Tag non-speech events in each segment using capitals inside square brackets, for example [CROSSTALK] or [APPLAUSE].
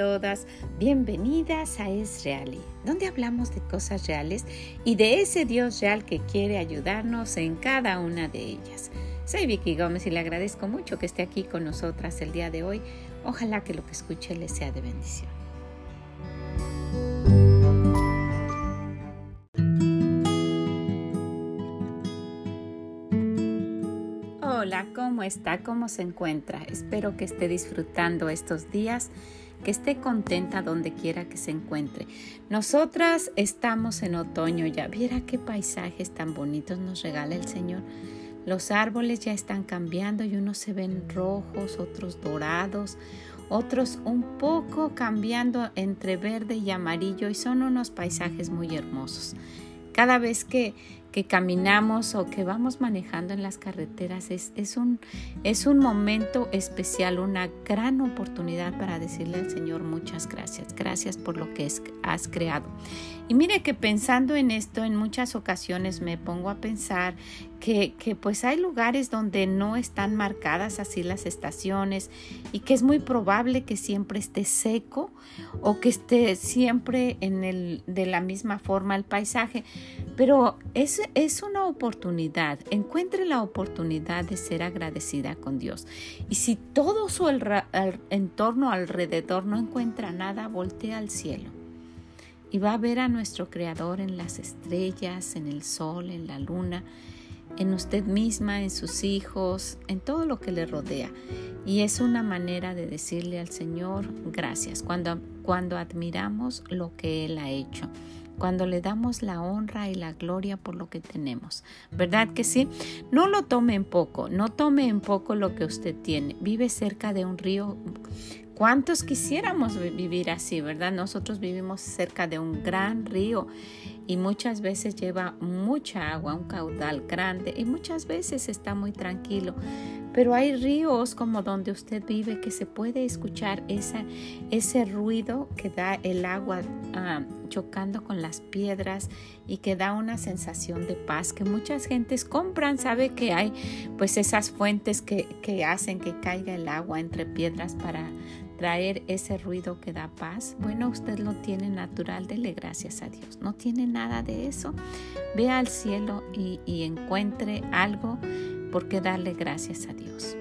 todas, bienvenidas a Es Real, donde hablamos de cosas reales y de ese Dios real que quiere ayudarnos en cada una de ellas. Soy Vicky Gómez y le agradezco mucho que esté aquí con nosotras el día de hoy. Ojalá que lo que escuche le sea de bendición. Hola, ¿cómo está? ¿Cómo se encuentra? Espero que esté disfrutando estos días, que esté contenta donde quiera que se encuentre. Nosotras estamos en otoño ya. Viera qué paisajes tan bonitos nos regala el Señor. Los árboles ya están cambiando y unos se ven rojos, otros dorados, otros un poco cambiando entre verde y amarillo y son unos paisajes muy hermosos. Cada vez que, que caminamos o que vamos manejando en las carreteras es, es, un, es un momento especial, una gran oportunidad para decirle al Señor muchas gracias. Gracias por lo que has creado. Y mire que pensando en esto, en muchas ocasiones me pongo a pensar que, que, pues hay lugares donde no están marcadas así las estaciones y que es muy probable que siempre esté seco o que esté siempre en el, de la misma forma el paisaje. Pero es, es una oportunidad, encuentre la oportunidad de ser agradecida con Dios. Y si todo su entorno alrededor no encuentra nada, voltea al cielo y va a ver a nuestro Creador en las estrellas, en el sol, en la luna, en usted misma, en sus hijos, en todo lo que le rodea. Y es una manera de decirle al Señor gracias cuando, cuando admiramos lo que Él ha hecho cuando le damos la honra y la gloria por lo que tenemos. ¿Verdad que sí? No lo tome en poco, no tome en poco lo que usted tiene. Vive cerca de un río ¿Cuántos quisiéramos vivir así, verdad? Nosotros vivimos cerca de un gran río y muchas veces lleva mucha agua, un caudal grande y muchas veces está muy tranquilo. Pero hay ríos como donde usted vive que se puede escuchar ese ruido que da el agua ah, chocando con las piedras y que da una sensación de paz que muchas gentes compran. Sabe que hay pues esas fuentes que, que hacen que caiga el agua entre piedras para traer ese ruido que da paz, bueno, usted lo tiene natural, dele gracias a Dios. No tiene nada de eso. Vea al cielo y, encuentre algo por qué darle gracias a Dios.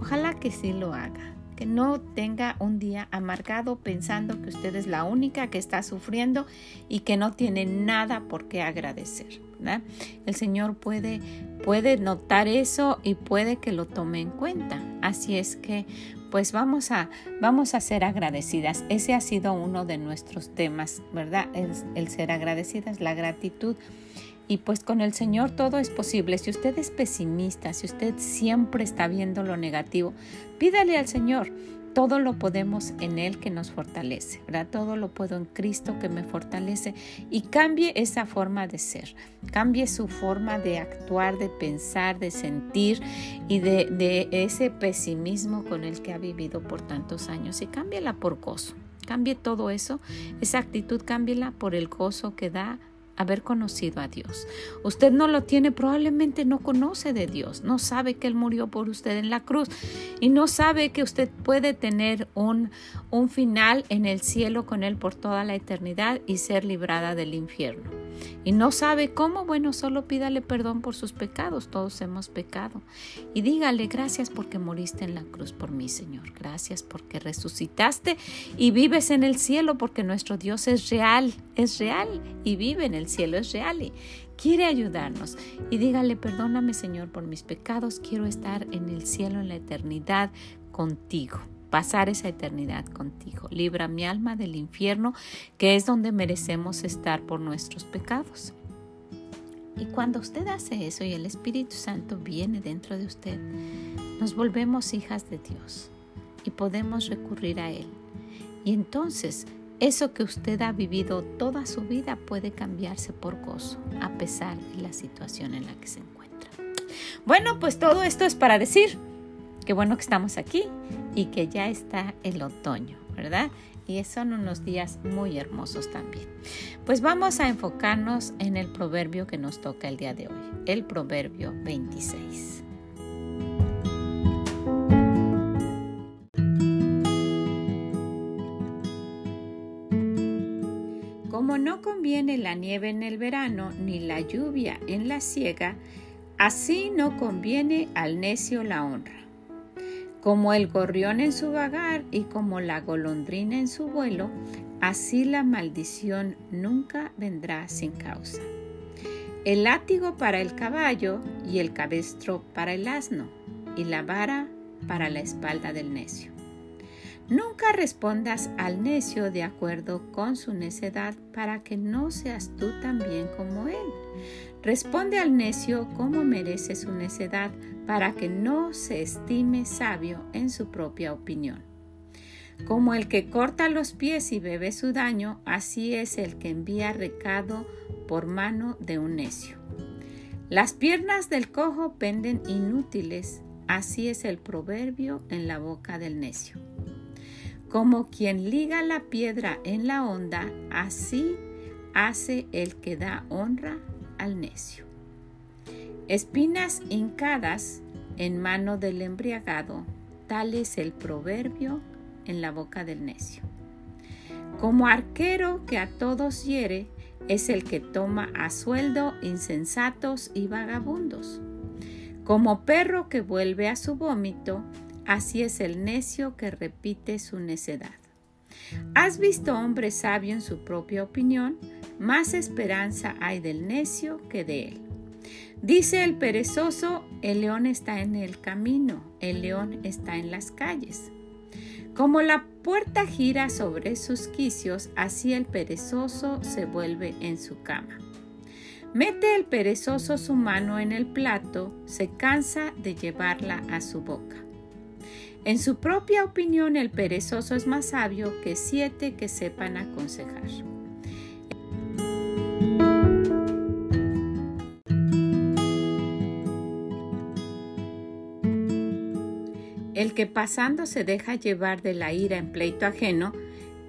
Ojalá que sí lo haga que no tenga un día amargado pensando que usted es la única que está sufriendo y que no tiene nada por qué agradecer. El Señor puede notar eso y puede que lo tome en cuenta. Así es que pues vamos a, vamos a ser agradecidas. Ese ha sido uno de nuestros temas, ¿verdad? El, el, ser agradecidas, la gratitud. Y pues con el Señor todo es posible. Si usted es pesimista, si usted siempre está viendo lo negativo, pídale al Señor todo lo podemos en Él que nos fortalece, ¿verdad? Todo lo puedo en Cristo que me fortalece y cambie esa forma de ser, cambie su forma de actuar, de pensar, de sentir y de, ese pesimismo con el que ha vivido por tantos años y cámbiela por gozo. Cambie todo eso, esa actitud, cámbiela por el gozo que da haber conocido a Dios. Usted no lo tiene, probablemente no conoce de Dios, no sabe que Él murió por usted en la cruz y no sabe que usted puede tener un, un final en el cielo con Él por toda la eternidad y ser librada del infierno y no sabe cómo, bueno, solo pídale perdón por sus pecados, todos hemos pecado. Y dígale, gracias porque moriste en la cruz por mí, Señor. Gracias porque resucitaste y vives en el cielo porque nuestro Dios es real, es real y vive en el cielo, es real y quiere ayudarnos. Y dígale, perdóname, Señor, por mis pecados, quiero estar en el cielo, en la eternidad contigo pasar esa eternidad contigo. Libra mi alma del infierno, que es donde merecemos estar por nuestros pecados. Y cuando usted hace eso y el Espíritu Santo viene dentro de usted, nos volvemos hijas de Dios y podemos recurrir a Él. Y entonces eso que usted ha vivido toda su vida puede cambiarse por gozo, a pesar de la situación en la que se encuentra. Bueno, pues todo esto es para decir, qué bueno que estamos aquí y que ya está el otoño, ¿verdad? Y son unos días muy hermosos también. Pues vamos a enfocarnos en el proverbio que nos toca el día de hoy, el proverbio 26. Como no conviene la nieve en el verano ni la lluvia en la siega, así no conviene al necio la honra. Como el gorrión en su vagar y como la golondrina en su vuelo, así la maldición nunca vendrá sin causa. El látigo para el caballo y el cabestro para el asno, y la vara para la espalda del necio. Nunca respondas al necio de acuerdo con su necedad para que no seas tú también como él. Responde al necio como merece su necedad para que no se estime sabio en su propia opinión. Como el que corta los pies y bebe su daño, así es el que envía recado por mano de un necio. Las piernas del cojo penden inútiles, así es el proverbio en la boca del necio. Como quien liga la piedra en la onda, así hace el que da honra al necio. Espinas hincadas en mano del embriagado, tal es el proverbio en la boca del necio. Como arquero que a todos hiere, es el que toma a sueldo insensatos y vagabundos. Como perro que vuelve a su vómito, Así es el necio que repite su necedad. ¿Has visto hombre sabio en su propia opinión? Más esperanza hay del necio que de él. Dice el perezoso, el león está en el camino, el león está en las calles. Como la puerta gira sobre sus quicios, así el perezoso se vuelve en su cama. Mete el perezoso su mano en el plato, se cansa de llevarla a su boca. En su propia opinión, el perezoso es más sabio que siete que sepan aconsejar. El que pasando se deja llevar de la ira en pleito ajeno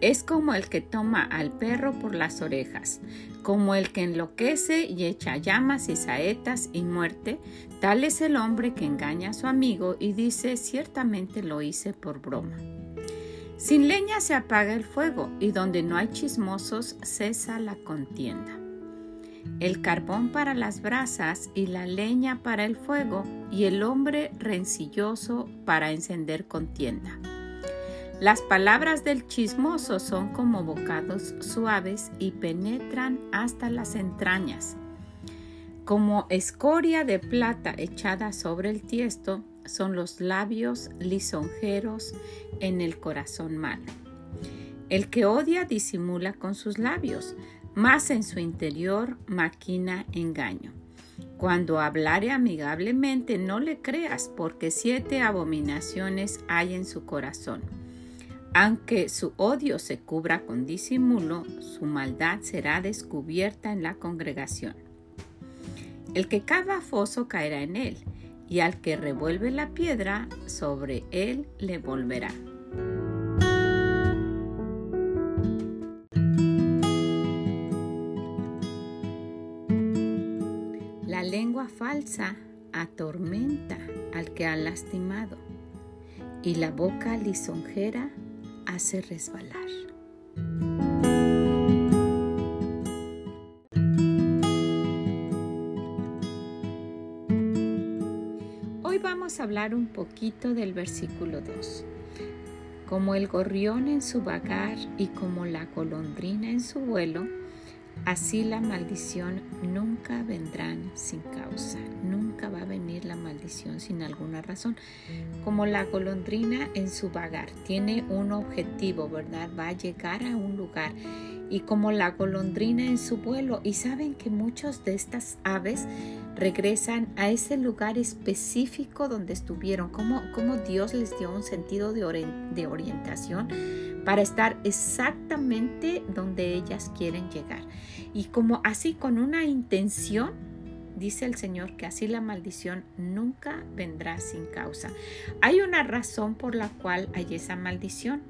es como el que toma al perro por las orejas, como el que enloquece y echa llamas y saetas y muerte, tal es el hombre que engaña a su amigo y dice ciertamente lo hice por broma. Sin leña se apaga el fuego y donde no hay chismosos cesa la contienda. El carbón para las brasas y la leña para el fuego y el hombre rencilloso para encender contienda. Las palabras del chismoso son como bocados suaves y penetran hasta las entrañas. Como escoria de plata echada sobre el tiesto son los labios lisonjeros en el corazón malo. El que odia disimula con sus labios, mas en su interior maquina engaño. Cuando hablare amigablemente no le creas, porque siete abominaciones hay en su corazón. Aunque su odio se cubra con disimulo, su maldad será descubierta en la congregación. El que cava foso caerá en él, y al que revuelve la piedra, sobre él le volverá. La lengua falsa atormenta al que ha lastimado, y la boca lisonjera hace resbalar. Hoy vamos a hablar un poquito del versículo 2. Como el gorrión en su vagar y como la golondrina en su vuelo, así la maldición nunca vendrán sin causa, nunca va a venir la maldición sin alguna razón. Como la golondrina en su vagar tiene un objetivo, ¿verdad? Va a llegar a un lugar. Y como la golondrina en su vuelo, y saben que muchas de estas aves regresan a ese lugar específico donde estuvieron, como, como Dios les dio un sentido de, de orientación para estar exactamente donde ellas quieren llegar. Y como así con una intención, dice el Señor que así la maldición nunca vendrá sin causa. Hay una razón por la cual hay esa maldición.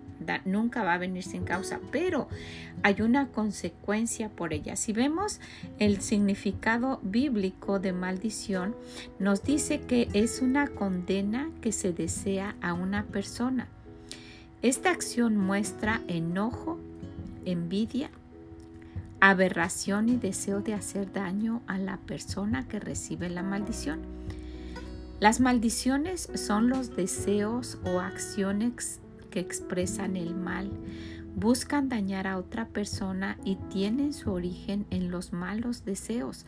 nunca va a venir sin causa, pero hay una consecuencia por ella. Si vemos el significado bíblico de maldición, nos dice que es una condena que se desea a una persona. Esta acción muestra enojo, envidia, aberración y deseo de hacer daño a la persona que recibe la maldición. Las maldiciones son los deseos o acciones que expresan el mal, buscan dañar a otra persona y tienen su origen en los malos deseos,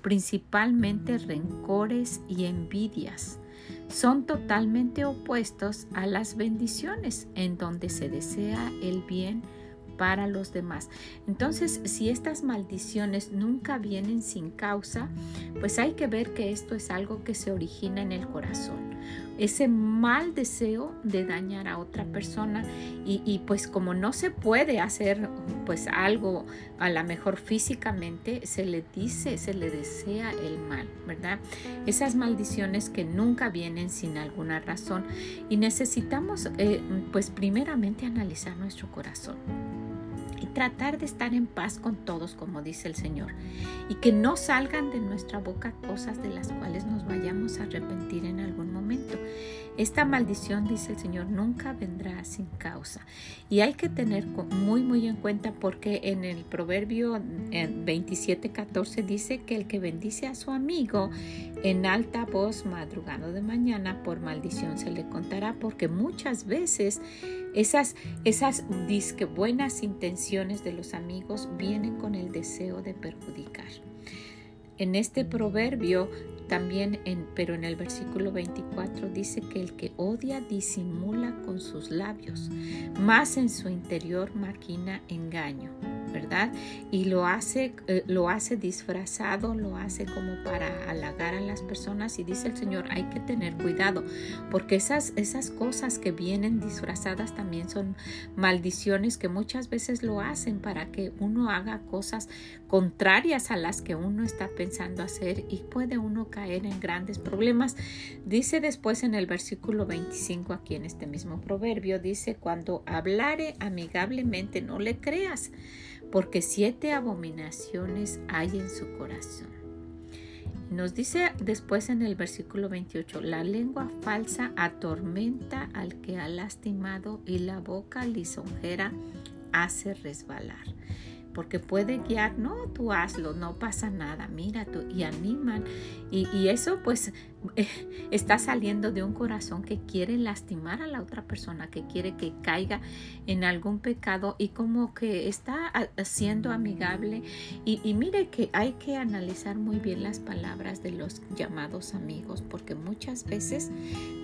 principalmente rencores y envidias. Son totalmente opuestos a las bendiciones, en donde se desea el bien para los demás. Entonces, si estas maldiciones nunca vienen sin causa, pues hay que ver que esto es algo que se origina en el corazón. Ese mal deseo de dañar a otra persona y, pues como no se puede hacer pues algo a lo mejor físicamente, se le dice, se le desea el mal, ¿verdad? Esas maldiciones que nunca vienen sin alguna razón y necesitamos eh, pues primeramente analizar nuestro corazón tratar de estar en paz con todos, como dice el Señor, y que no salgan de nuestra boca cosas de las cuales nos vayamos a arrepentir en algún momento. Esta maldición, dice el Señor, nunca vendrá sin causa. Y hay que tener muy, muy en cuenta porque en el proverbio 27.14 dice que el que bendice a su amigo en alta voz madrugado de mañana, por maldición se le contará, porque muchas veces esas, esas disque buenas intenciones de los amigos vienen con el deseo de perjudicar. En este proverbio también, en, pero en el versículo 24 dice que el que odia disimula con sus labios, más en su interior maquina engaño. ¿verdad? Y lo hace, eh, lo hace disfrazado, lo hace como para halagar a las personas y dice el Señor, hay que tener cuidado, porque esas, esas cosas que vienen disfrazadas también son maldiciones que muchas veces lo hacen para que uno haga cosas contrarias a las que uno está pensando hacer y puede uno caer en grandes problemas. Dice después en el versículo 25 aquí en este mismo proverbio, dice, cuando hablare amigablemente no le creas porque siete abominaciones hay en su corazón. Nos dice después en el versículo 28, la lengua falsa atormenta al que ha lastimado y la boca lisonjera hace resbalar porque puede guiar, no, tú hazlo, no pasa nada, mira tú, y animan. Y, eso pues [LAUGHS] está saliendo de un corazón que quiere lastimar a la otra persona, que quiere que caiga en algún pecado y como que está siendo amigable. Y, y mire que hay que analizar muy bien las palabras de los llamados amigos, porque muchas veces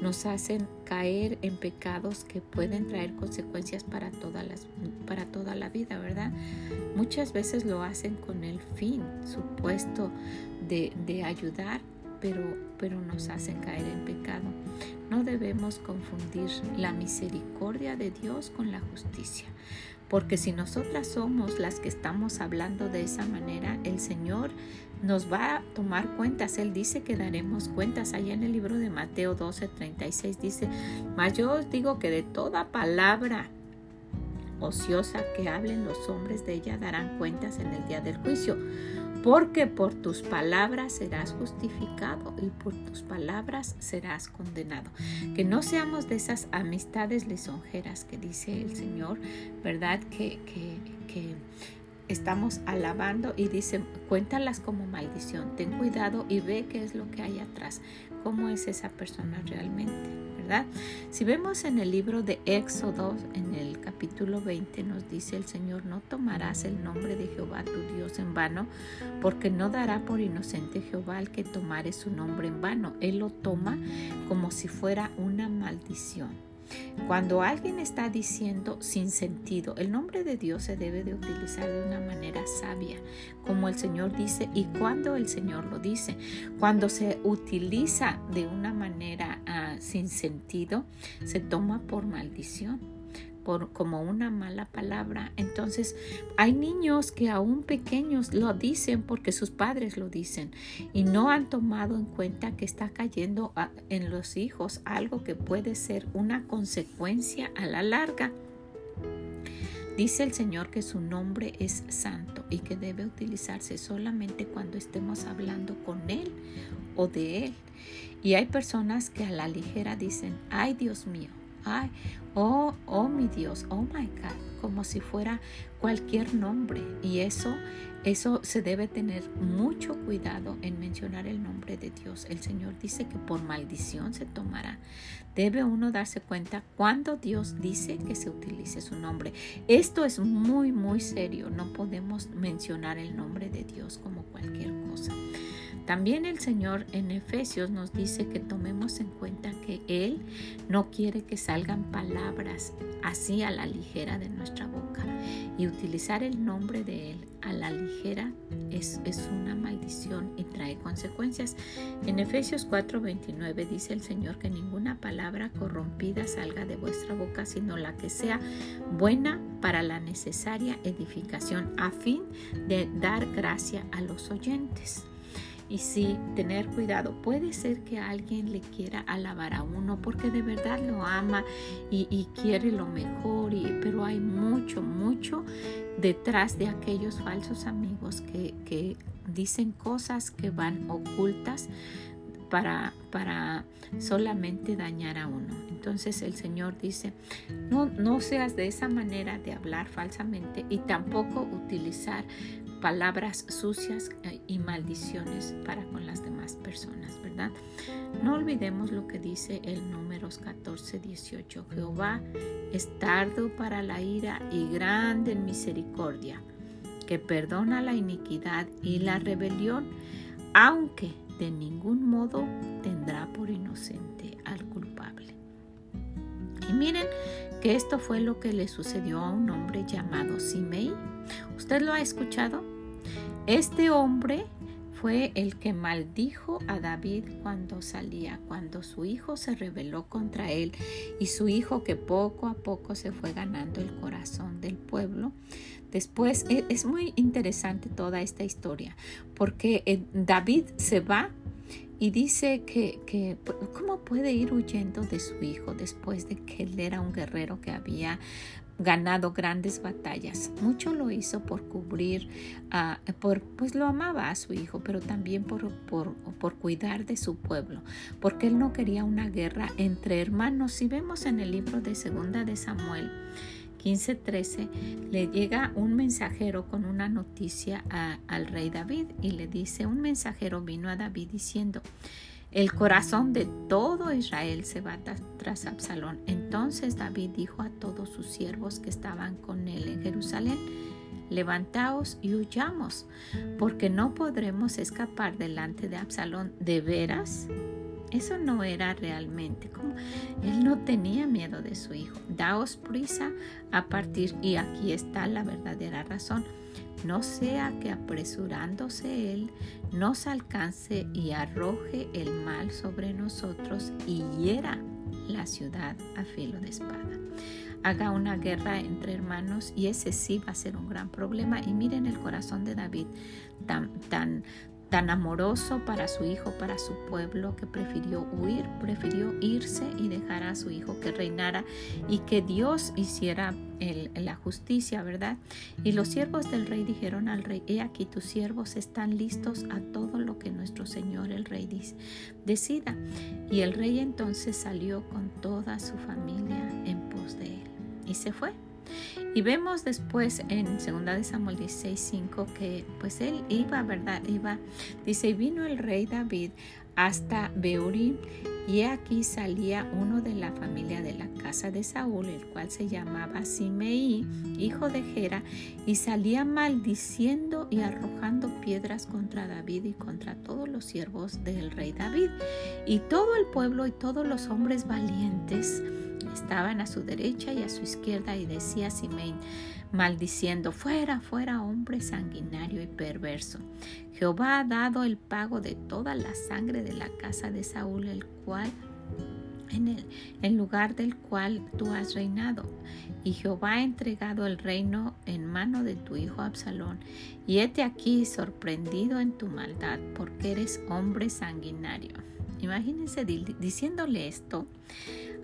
nos hacen caer en pecados que pueden traer consecuencias para, las, para toda la vida, ¿verdad? Muchas veces lo hacen con el fin supuesto de, de ayudar, pero, nos hacen caer en pecado. No debemos confundir la misericordia de Dios con la justicia. Porque si nosotras somos las que estamos hablando de esa manera, el Señor nos va a tomar cuentas. Él dice que daremos cuentas. Allá en el libro de Mateo 12, 36 dice, mas yo os digo que de toda palabra ociosa que hablen los hombres de ella darán cuentas en el día del juicio, porque por tus palabras serás justificado y por tus palabras serás condenado. Que no seamos de esas amistades lisonjeras que dice el Señor, ¿verdad? Que, que, que estamos alabando y dice, cuéntalas como maldición, ten cuidado y ve qué es lo que hay atrás, cómo es esa persona realmente. Si vemos en el libro de Éxodo, en el capítulo 20, nos dice el Señor, no tomarás el nombre de Jehová tu Dios en vano, porque no dará por inocente Jehová el que tomare su nombre en vano. Él lo toma como si fuera una maldición. Cuando alguien está diciendo sin sentido, el nombre de Dios se debe de utilizar de una manera sabia, como el Señor dice y cuando el Señor lo dice. Cuando se utiliza de una manera ah, sin sentido, se toma por maldición como una mala palabra. Entonces hay niños que aún pequeños lo dicen porque sus padres lo dicen y no han tomado en cuenta que está cayendo en los hijos algo que puede ser una consecuencia a la larga. Dice el Señor que su nombre es santo y que debe utilizarse solamente cuando estemos hablando con Él o de Él. Y hay personas que a la ligera dicen, ay Dios mío, ay, oh, oh mi Dios, oh my God, como si fuera cualquier nombre. Y eso, eso se debe tener mucho cuidado en mencionar el nombre de Dios. El Señor dice que por maldición se tomará. Debe uno darse cuenta cuando Dios dice que se utilice su nombre. Esto es muy, muy serio. No podemos mencionar el nombre de Dios como cualquier cosa. También el Señor en Efesios nos dice que tomemos en cuenta que Él no quiere que salgan palabras así a la ligera de nuestra boca. Y utilizar el nombre de Él a la ligera es, es una maldición y trae consecuencias. En Efesios 4:29 dice el Señor que ninguna palabra corrompida salga de vuestra boca, sino la que sea buena para la necesaria edificación a fin de dar gracia a los oyentes. Y sí, tener cuidado. Puede ser que alguien le quiera alabar a uno porque de verdad lo ama y, quiere lo mejor, y, pero hay mucho, mucho detrás de aquellos falsos amigos que, que dicen cosas que van ocultas para, para solamente dañar a uno. Entonces el Señor dice, no, no seas de esa manera de hablar falsamente y tampoco utilizar palabras sucias eh, y maldiciones para con las demás personas, ¿verdad? No olvidemos lo que dice el números 14, 18. Jehová es tardo para la ira y grande en misericordia, que perdona la iniquidad y la rebelión, aunque de ningún modo tendrá por inocente al culpable. Y miren que esto fue lo que le sucedió a un hombre llamado Simei. ¿Usted lo ha escuchado? Este hombre fue el que maldijo a David cuando salía, cuando su hijo se rebeló contra él y su hijo que poco a poco se fue ganando el corazón del pueblo. Después e, es muy interesante toda esta historia porque eh, David se va y dice que, que, cómo puede ir huyendo de su hijo después de que él era un guerrero que había ganado grandes batallas. Mucho lo hizo por cubrir, uh, por, pues lo amaba a su hijo, pero también por, por, por, cuidar de su pueblo, porque él no quería una guerra entre hermanos. Si vemos en el libro de Segunda de Samuel 15:13, le llega un mensajero con una noticia al rey David y le dice, un mensajero vino a David diciendo, el corazón de todo Israel se va tras Absalón. Entonces David dijo a todos sus siervos que estaban con él en Jerusalén, levantaos y huyamos, porque no podremos escapar delante de Absalón. ¿De veras? Eso no era realmente como él no tenía miedo de su hijo. Daos prisa a partir y aquí está la verdadera razón no sea que apresurándose Él nos alcance y arroje el mal sobre nosotros y hiera la ciudad a filo de espada. Haga una guerra entre hermanos y ese sí va a ser un gran problema. Y miren el corazón de David tan, tan, tan amoroso para su hijo, para su pueblo, que prefirió huir, prefirió irse y dejar a su hijo que reinara y que Dios hiciera la justicia, ¿verdad? Y los siervos del rey dijeron al rey, he aquí tus siervos están listos a todo lo que nuestro Señor el rey decida. Y el rey entonces salió con toda su familia en pos de él y se fue. Y vemos después en 2 de Samuel 16:5 que pues él iba, ¿verdad? Iba, dice, y vino el rey David hasta Beurim y aquí salía uno de la familia de la casa de Saúl, el cual se llamaba Simeí, hijo de Gera, y salía maldiciendo y arrojando piedras contra David y contra todos los siervos del rey David. Y todo el pueblo y todos los hombres valientes estaban a su derecha y a su izquierda y decía Simei, maldiciendo, fuera, fuera, hombre sanguinario y perverso. Jehová ha dado el pago de toda la sangre de la casa de Saúl, el cual en el en lugar del cual tú has reinado. Y Jehová ha entregado el reino en mano de tu hijo Absalón. Y hete aquí sorprendido en tu maldad, porque eres hombre sanguinario. Imagínense diciéndole esto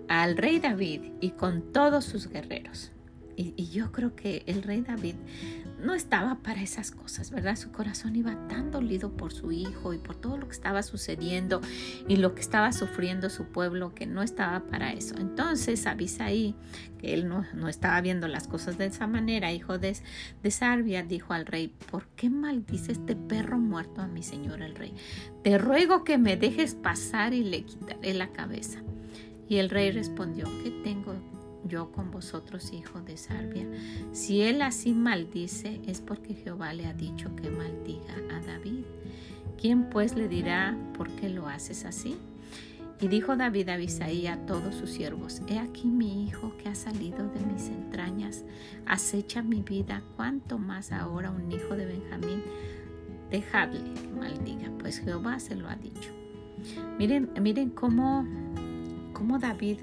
al rey David y con todos sus guerreros. y, yo creo que el rey David no estaba para esas cosas, ¿verdad? Su corazón iba tan dolido por su hijo y por todo lo que estaba sucediendo y lo que estaba sufriendo su pueblo que no estaba para eso. Entonces Abisaí, que él no, estaba viendo las cosas de esa manera, hijo de, de Sarbia, dijo al rey, ¿por qué maldice este perro muerto a mi señor el rey? Te ruego que me dejes pasar y le quitaré la cabeza. Y el rey respondió, ¿qué tengo yo con vosotros, hijo de Sarbia. Si él así maldice, es porque Jehová le ha dicho que maldiga a David. ¿Quién pues le dirá por qué lo haces así? Y dijo David a Abisaí a todos sus siervos, He aquí mi hijo que ha salido de mis entrañas, acecha mi vida, cuanto más ahora un hijo de Benjamín, dejadle que maldiga, pues Jehová se lo ha dicho. Miren, miren cómo, cómo David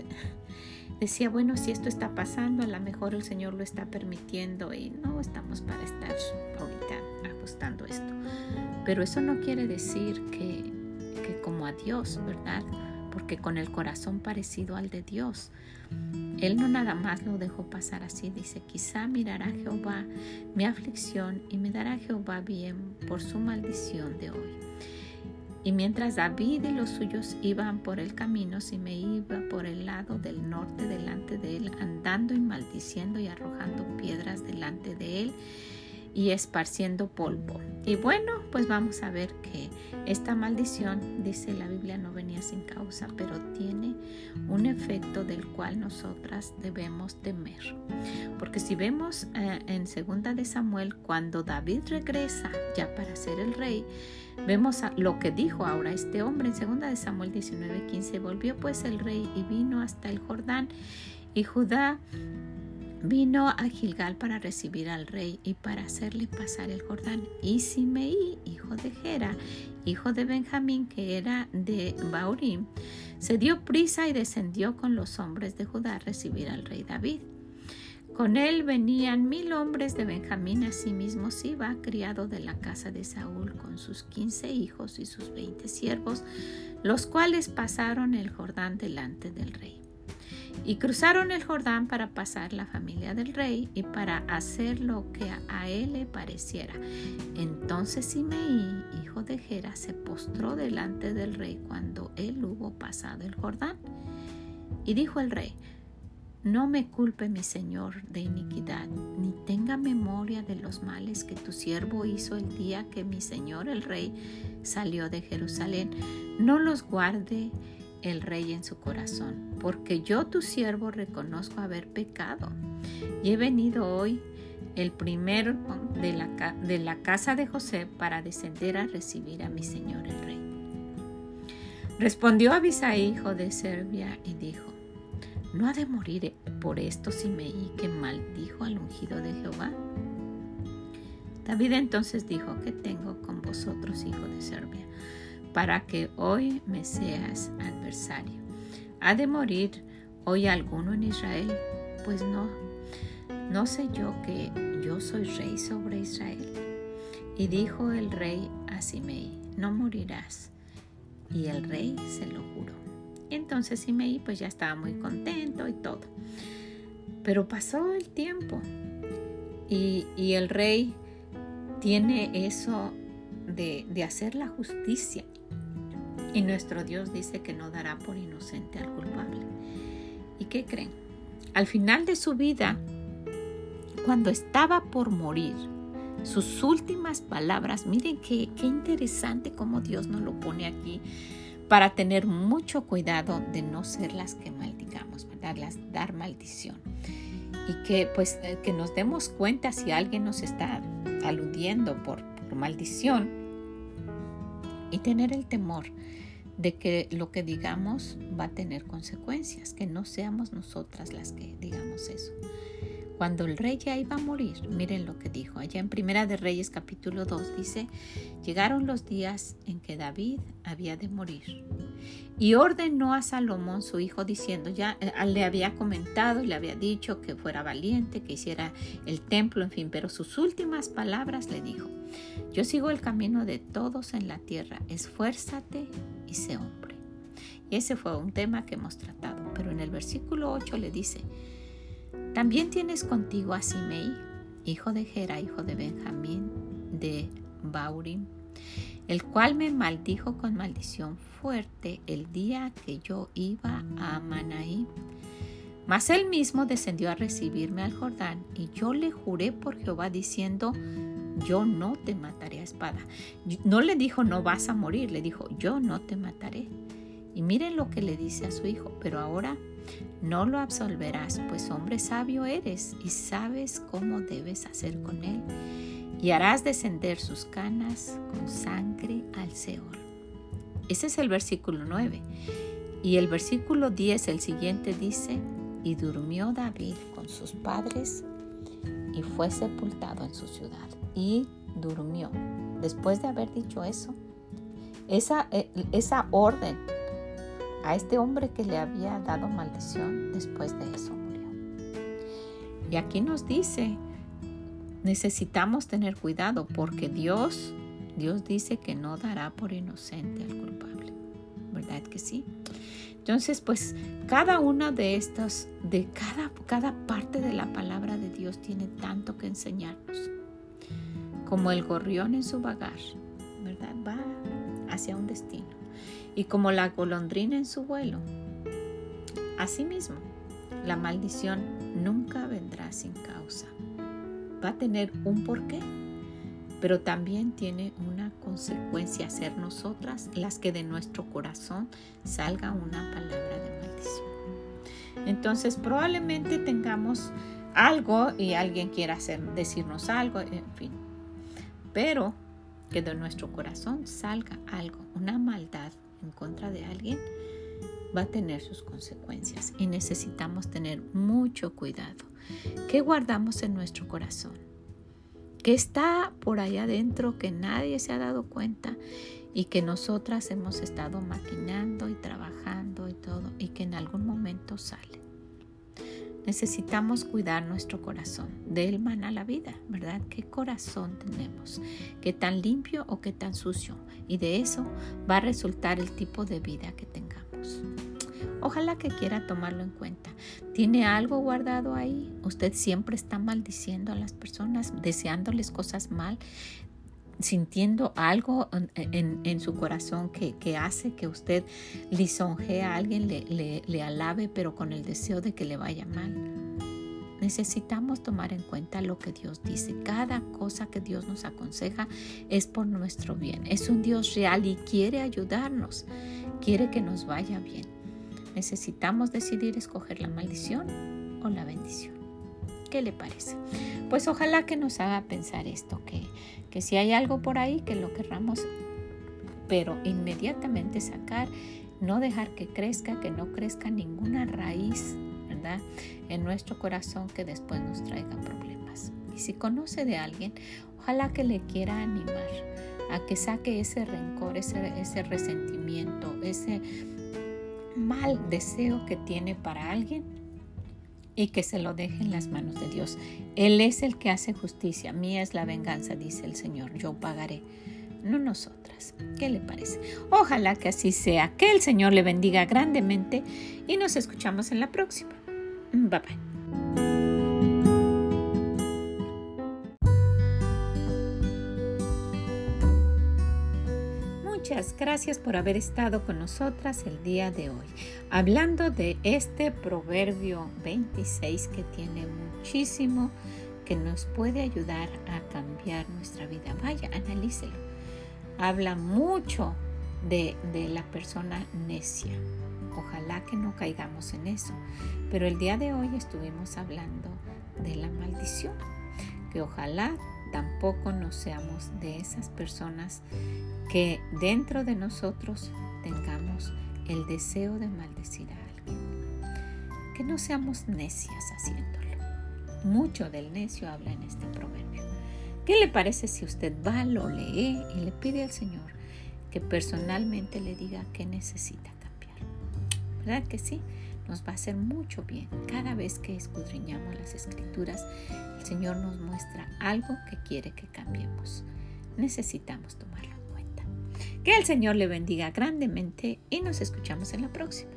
decía, bueno, si esto está pasando, a lo mejor el Señor lo está permitiendo y no estamos para estar ahorita ajustando esto. Pero eso no quiere decir que, que como a Dios, ¿verdad? Porque con el corazón parecido al de Dios, Él no nada más lo dejó pasar así, dice, quizá mirará Jehová mi aflicción y me dará Jehová bien por su maldición de hoy. Y mientras David y los suyos iban por el camino, si me iba por el lado del norte delante de él, andando y maldiciendo y arrojando piedras delante de él y esparciendo polvo. Y bueno, pues vamos a ver que esta maldición, dice la Biblia, no venía sin causa, pero tiene un efecto del cual nosotras debemos temer. Porque si vemos eh, en segunda de Samuel, cuando David regresa ya para ser el rey, Vemos lo que dijo ahora este hombre en 2 de Samuel 19:15. Volvió pues el rey y vino hasta el Jordán y Judá vino a Gilgal para recibir al rey y para hacerle pasar el Jordán. Y Simeí, hijo de Gera, hijo de Benjamín, que era de Baurim, se dio prisa y descendió con los hombres de Judá a recibir al rey David. Con él venían mil hombres de Benjamín, asimismo Siba, criado de la casa de Saúl, con sus quince hijos y sus veinte siervos, los cuales pasaron el Jordán delante del rey. Y cruzaron el Jordán para pasar la familia del rey y para hacer lo que a él le pareciera. Entonces Simeí, hijo de Gera, se postró delante del rey cuando él hubo pasado el Jordán. Y dijo el rey, no me culpe mi Señor de iniquidad, ni tenga memoria de los males que tu siervo hizo el día que mi Señor el Rey salió de Jerusalén. No los guarde el Rey en su corazón, porque yo tu siervo reconozco haber pecado. Y he venido hoy el primero de la, de la casa de José para descender a recibir a mi Señor el Rey. Respondió Abisaí, hijo de Serbia, y dijo, ¿No ha de morir por esto Simeí que maldijo al ungido de Jehová? David entonces dijo, ¿qué tengo con vosotros, hijo de Serbia, para que hoy me seas adversario? ¿Ha de morir hoy alguno en Israel? Pues no, no sé yo que yo soy rey sobre Israel. Y dijo el rey a Simeí, no morirás. Y el rey se lo juró. Entonces Simei pues ya estaba muy contento y todo. Pero pasó el tiempo y, el rey tiene eso de, de hacer la justicia. Y nuestro Dios dice que no dará por inocente al culpable. ¿Y qué creen? Al final de su vida, cuando estaba por morir, sus últimas palabras, miren qué, qué interesante cómo Dios nos lo pone aquí para tener mucho cuidado de no ser las que maldigamos, darlas, dar maldición. Y que pues eh, que nos demos cuenta si alguien nos está aludiendo por maldición y tener el temor de que lo que digamos va a tener consecuencias, que no seamos nosotras las que digamos eso. Cuando el rey ya iba a morir, miren lo que dijo. Allá en Primera de Reyes capítulo 2 dice, llegaron los días en que David había de morir. Y ordenó a Salomón su hijo diciendo, ya eh, le había comentado y le había dicho que fuera valiente, que hiciera el templo, en fin, pero sus últimas palabras le dijo, yo sigo el camino de todos en la tierra, esfuérzate hombre. Y ese fue un tema que hemos tratado, pero en el versículo 8 le dice, También tienes contigo a Simei, hijo de Gera, hijo de Benjamín, de Baurim, el cual me maldijo con maldición fuerte el día que yo iba a Manaí. Mas él mismo descendió a recibirme al Jordán, y yo le juré por Jehová diciendo, yo no te mataré a espada. No le dijo, no vas a morir, le dijo, yo no te mataré. Y miren lo que le dice a su hijo, pero ahora no lo absolverás, pues hombre sabio eres y sabes cómo debes hacer con él. Y harás descender sus canas con sangre al Seol. Ese es el versículo 9. Y el versículo 10, el siguiente dice, y durmió David con sus padres y fue sepultado en su ciudad. Y durmió. Después de haber dicho eso, esa, eh, esa orden a este hombre que le había dado maldición, después de eso murió. Y aquí nos dice, necesitamos tener cuidado porque Dios, Dios dice que no dará por inocente al culpable. ¿Verdad que sí? Entonces, pues cada una de estas, de cada, cada parte de la palabra de Dios tiene tanto que enseñarnos. Como el gorrión en su vagar, ¿verdad? Va hacia un destino y como la golondrina en su vuelo. Asimismo, la maldición nunca vendrá sin causa. Va a tener un porqué, pero también tiene una consecuencia ser nosotras las que de nuestro corazón salga una palabra de maldición. Entonces probablemente tengamos algo y alguien quiera decirnos algo, en fin. Pero que de nuestro corazón salga algo, una maldad en contra de alguien, va a tener sus consecuencias y necesitamos tener mucho cuidado. ¿Qué guardamos en nuestro corazón? ¿Qué está por allá adentro que nadie se ha dado cuenta y que nosotras hemos estado maquinando y trabajando y todo y que en algún momento sale? Necesitamos cuidar nuestro corazón. De él mana la vida, ¿verdad? ¿Qué corazón tenemos? ¿Qué tan limpio o qué tan sucio? Y de eso va a resultar el tipo de vida que tengamos. Ojalá que quiera tomarlo en cuenta. ¿Tiene algo guardado ahí? ¿Usted siempre está maldiciendo a las personas, deseándoles cosas mal? sintiendo algo en, su corazón que, hace que usted lisonjee a alguien, le, le, alabe, pero con el deseo de que le vaya mal. Necesitamos tomar en cuenta lo que Dios dice. Cada cosa que Dios nos aconseja es por nuestro bien. Es un Dios real y quiere ayudarnos. Quiere que nos vaya bien. Necesitamos decidir escoger la maldición o la bendición. ¿Qué le parece? Pues ojalá que nos haga pensar esto, que, que si hay algo por ahí que lo querramos, pero inmediatamente sacar, no dejar que crezca, que no crezca ninguna raíz, ¿verdad? En nuestro corazón que después nos traiga problemas. Y si conoce de alguien, ojalá que le quiera animar a que saque ese rencor, ese, ese resentimiento, ese mal deseo que tiene para alguien y que se lo deje en las manos de Dios. Él es el que hace justicia, mía es la venganza, dice el Señor, yo pagaré, no nosotras. ¿Qué le parece? Ojalá que así sea, que el Señor le bendiga grandemente y nos escuchamos en la próxima. Bye bye. Muchas gracias por haber estado con nosotras el día de hoy, hablando de este proverbio 26 que tiene muchísimo que nos puede ayudar a cambiar nuestra vida. Vaya, analícelo. Habla mucho de, de la persona necia. Ojalá que no caigamos en eso. Pero el día de hoy estuvimos hablando de la maldición, que ojalá tampoco no seamos de esas personas que dentro de nosotros tengamos el deseo de maldecir a alguien. Que no seamos necias haciéndolo. Mucho del necio habla en este proverbio. ¿Qué le parece si usted va, lo lee y le pide al Señor que personalmente le diga qué necesita cambiar? ¿Verdad que sí? Nos va a hacer mucho bien. Cada vez que escudriñamos las escrituras, el Señor nos muestra algo que quiere que cambiemos. Necesitamos tomarlo que el Señor le bendiga grandemente y nos escuchamos en la próxima.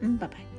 Bye bye.